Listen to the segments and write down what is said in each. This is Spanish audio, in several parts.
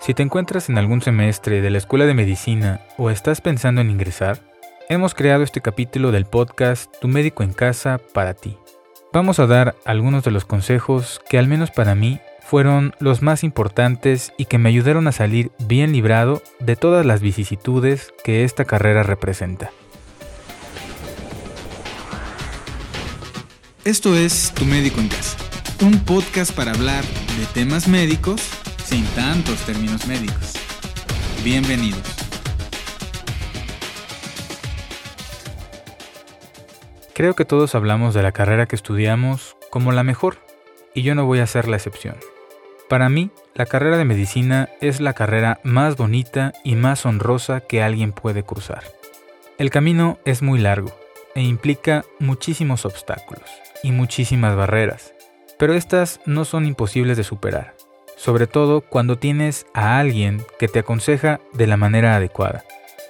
Si te encuentras en algún semestre de la Escuela de Medicina o estás pensando en ingresar, hemos creado este capítulo del podcast Tu médico en casa para ti. Vamos a dar algunos de los consejos que al menos para mí fueron los más importantes y que me ayudaron a salir bien librado de todas las vicisitudes que esta carrera representa. Esto es Tu médico en casa, un podcast para hablar de temas médicos sin tantos términos médicos. Bienvenidos. Creo que todos hablamos de la carrera que estudiamos como la mejor, y yo no voy a ser la excepción. Para mí, la carrera de medicina es la carrera más bonita y más honrosa que alguien puede cruzar. El camino es muy largo e implica muchísimos obstáculos y muchísimas barreras, pero estas no son imposibles de superar sobre todo cuando tienes a alguien que te aconseja de la manera adecuada.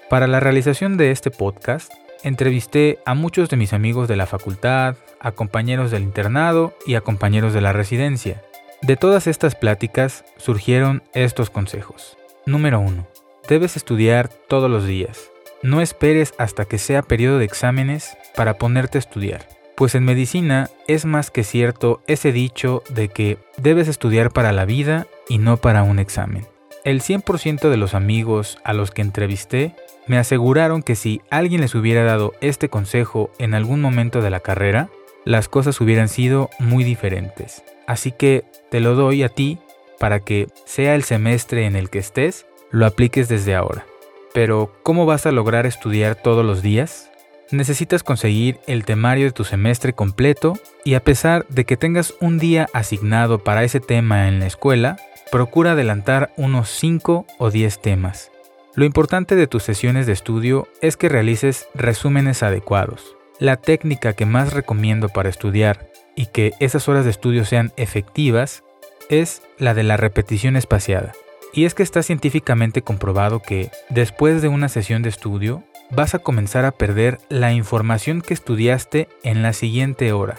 Para la realización de este podcast, entrevisté a muchos de mis amigos de la facultad, a compañeros del internado y a compañeros de la residencia. De todas estas pláticas surgieron estos consejos. Número 1. Debes estudiar todos los días. No esperes hasta que sea periodo de exámenes para ponerte a estudiar. Pues en medicina es más que cierto ese dicho de que debes estudiar para la vida y no para un examen. El 100% de los amigos a los que entrevisté me aseguraron que si alguien les hubiera dado este consejo en algún momento de la carrera, las cosas hubieran sido muy diferentes. Así que te lo doy a ti para que, sea el semestre en el que estés, lo apliques desde ahora. Pero, ¿cómo vas a lograr estudiar todos los días? Necesitas conseguir el temario de tu semestre completo y a pesar de que tengas un día asignado para ese tema en la escuela, procura adelantar unos 5 o 10 temas. Lo importante de tus sesiones de estudio es que realices resúmenes adecuados. La técnica que más recomiendo para estudiar y que esas horas de estudio sean efectivas es la de la repetición espaciada. Y es que está científicamente comprobado que después de una sesión de estudio, vas a comenzar a perder la información que estudiaste en la siguiente hora,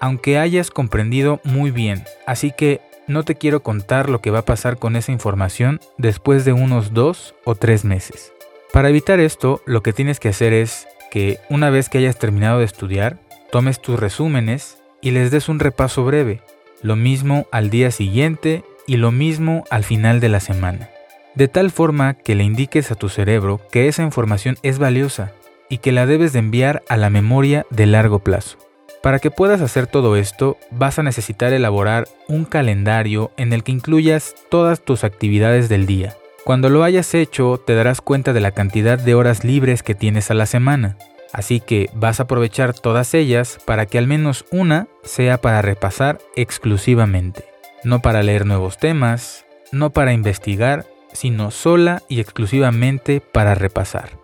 aunque hayas comprendido muy bien, así que no te quiero contar lo que va a pasar con esa información después de unos dos o tres meses. Para evitar esto, lo que tienes que hacer es que una vez que hayas terminado de estudiar, tomes tus resúmenes y les des un repaso breve, lo mismo al día siguiente y lo mismo al final de la semana de tal forma que le indiques a tu cerebro que esa información es valiosa y que la debes de enviar a la memoria de largo plazo. Para que puedas hacer todo esto, vas a necesitar elaborar un calendario en el que incluyas todas tus actividades del día. Cuando lo hayas hecho, te darás cuenta de la cantidad de horas libres que tienes a la semana. Así que vas a aprovechar todas ellas para que al menos una sea para repasar exclusivamente, no para leer nuevos temas, no para investigar sino sola y exclusivamente para repasar.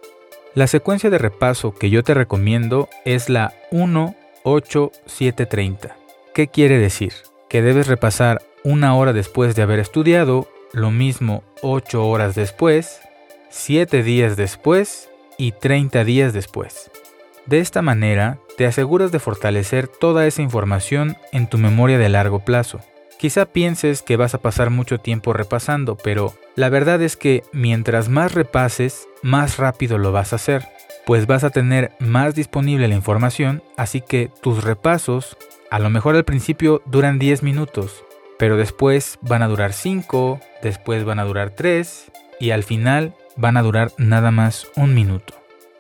La secuencia de repaso que yo te recomiendo es la 1-8-7-30. ¿Qué quiere decir? Que debes repasar una hora después de haber estudiado, lo mismo 8 horas después, 7 días después y 30 días después. De esta manera, te aseguras de fortalecer toda esa información en tu memoria de largo plazo. Quizá pienses que vas a pasar mucho tiempo repasando, pero la verdad es que mientras más repases, más rápido lo vas a hacer, pues vas a tener más disponible la información, así que tus repasos, a lo mejor al principio duran 10 minutos, pero después van a durar 5, después van a durar 3 y al final van a durar nada más un minuto.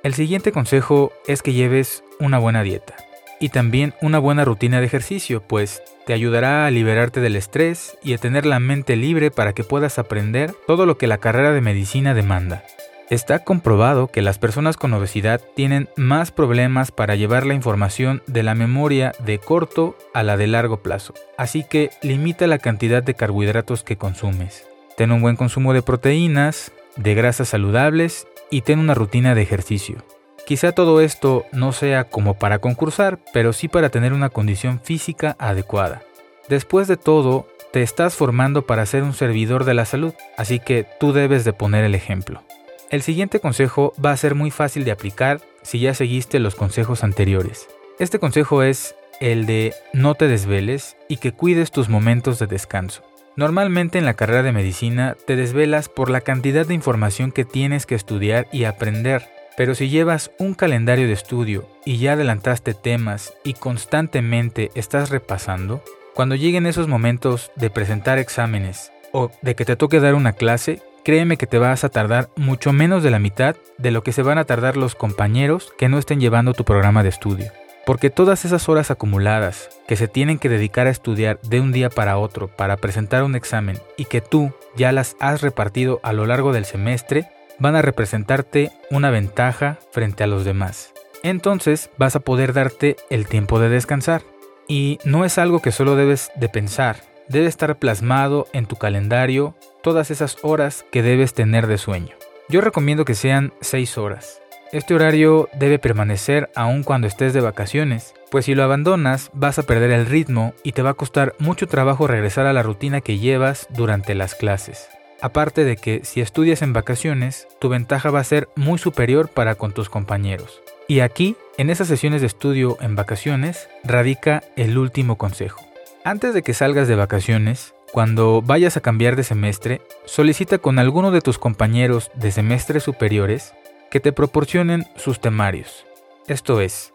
El siguiente consejo es que lleves una buena dieta y también una buena rutina de ejercicio, pues te ayudará a liberarte del estrés y a tener la mente libre para que puedas aprender todo lo que la carrera de medicina demanda. Está comprobado que las personas con obesidad tienen más problemas para llevar la información de la memoria de corto a la de largo plazo, así que limita la cantidad de carbohidratos que consumes. Ten un buen consumo de proteínas, de grasas saludables y ten una rutina de ejercicio. Quizá todo esto no sea como para concursar, pero sí para tener una condición física adecuada. Después de todo, te estás formando para ser un servidor de la salud, así que tú debes de poner el ejemplo. El siguiente consejo va a ser muy fácil de aplicar si ya seguiste los consejos anteriores. Este consejo es el de no te desveles y que cuides tus momentos de descanso. Normalmente en la carrera de medicina te desvelas por la cantidad de información que tienes que estudiar y aprender, pero si llevas un calendario de estudio y ya adelantaste temas y constantemente estás repasando, cuando lleguen esos momentos de presentar exámenes o de que te toque dar una clase, créeme que te vas a tardar mucho menos de la mitad de lo que se van a tardar los compañeros que no estén llevando tu programa de estudio. Porque todas esas horas acumuladas que se tienen que dedicar a estudiar de un día para otro para presentar un examen y que tú ya las has repartido a lo largo del semestre, van a representarte una ventaja frente a los demás. Entonces vas a poder darte el tiempo de descansar. Y no es algo que solo debes de pensar, debe estar plasmado en tu calendario todas esas horas que debes tener de sueño. Yo recomiendo que sean 6 horas. Este horario debe permanecer aun cuando estés de vacaciones, pues si lo abandonas vas a perder el ritmo y te va a costar mucho trabajo regresar a la rutina que llevas durante las clases. Aparte de que si estudias en vacaciones, tu ventaja va a ser muy superior para con tus compañeros. Y aquí, en esas sesiones de estudio en vacaciones, radica el último consejo. Antes de que salgas de vacaciones, cuando vayas a cambiar de semestre, solicita con alguno de tus compañeros de semestres superiores que te proporcionen sus temarios. Esto es,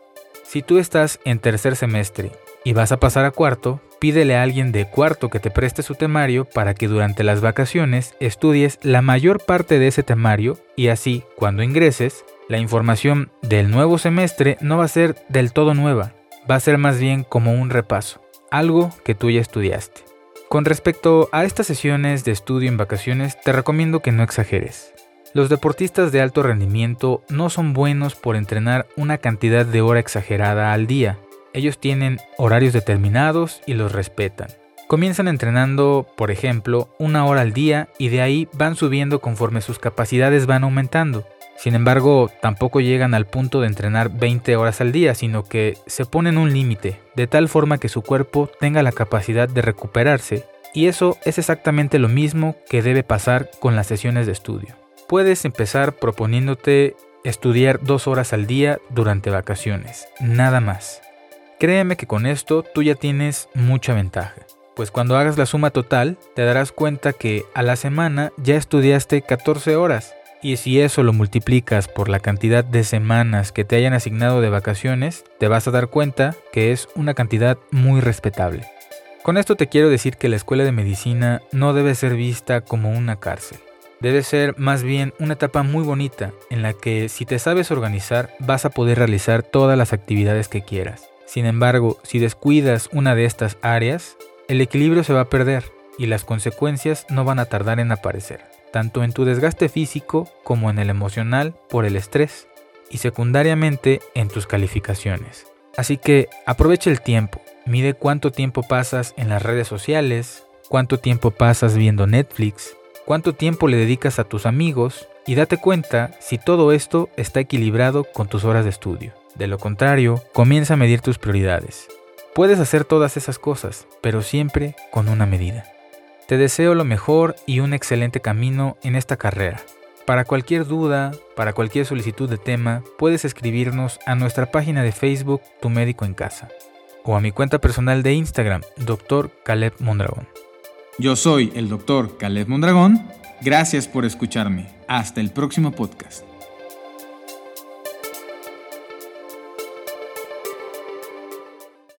si tú estás en tercer semestre y vas a pasar a cuarto, pídele a alguien de cuarto que te preste su temario para que durante las vacaciones estudies la mayor parte de ese temario y así, cuando ingreses, la información del nuevo semestre no va a ser del todo nueva, va a ser más bien como un repaso, algo que tú ya estudiaste. Con respecto a estas sesiones de estudio en vacaciones, te recomiendo que no exageres. Los deportistas de alto rendimiento no son buenos por entrenar una cantidad de hora exagerada al día. Ellos tienen horarios determinados y los respetan. Comienzan entrenando, por ejemplo, una hora al día y de ahí van subiendo conforme sus capacidades van aumentando. Sin embargo, tampoco llegan al punto de entrenar 20 horas al día, sino que se ponen un límite, de tal forma que su cuerpo tenga la capacidad de recuperarse, y eso es exactamente lo mismo que debe pasar con las sesiones de estudio. Puedes empezar proponiéndote estudiar dos horas al día durante vacaciones, nada más. Créeme que con esto tú ya tienes mucha ventaja, pues cuando hagas la suma total te darás cuenta que a la semana ya estudiaste 14 horas, y si eso lo multiplicas por la cantidad de semanas que te hayan asignado de vacaciones, te vas a dar cuenta que es una cantidad muy respetable. Con esto te quiero decir que la escuela de medicina no debe ser vista como una cárcel debe ser más bien una etapa muy bonita en la que si te sabes organizar vas a poder realizar todas las actividades que quieras. Sin embargo, si descuidas una de estas áreas, el equilibrio se va a perder y las consecuencias no van a tardar en aparecer, tanto en tu desgaste físico como en el emocional por el estrés y secundariamente en tus calificaciones. Así que aprovecha el tiempo, mide cuánto tiempo pasas en las redes sociales, cuánto tiempo pasas viendo Netflix, cuánto tiempo le dedicas a tus amigos y date cuenta si todo esto está equilibrado con tus horas de estudio. De lo contrario, comienza a medir tus prioridades. Puedes hacer todas esas cosas, pero siempre con una medida. Te deseo lo mejor y un excelente camino en esta carrera. Para cualquier duda, para cualquier solicitud de tema, puedes escribirnos a nuestra página de Facebook Tu Médico en Casa o a mi cuenta personal de Instagram, Dr. Caleb Mondragón. Yo soy el doctor Caleb Mondragón. Gracias por escucharme. Hasta el próximo podcast.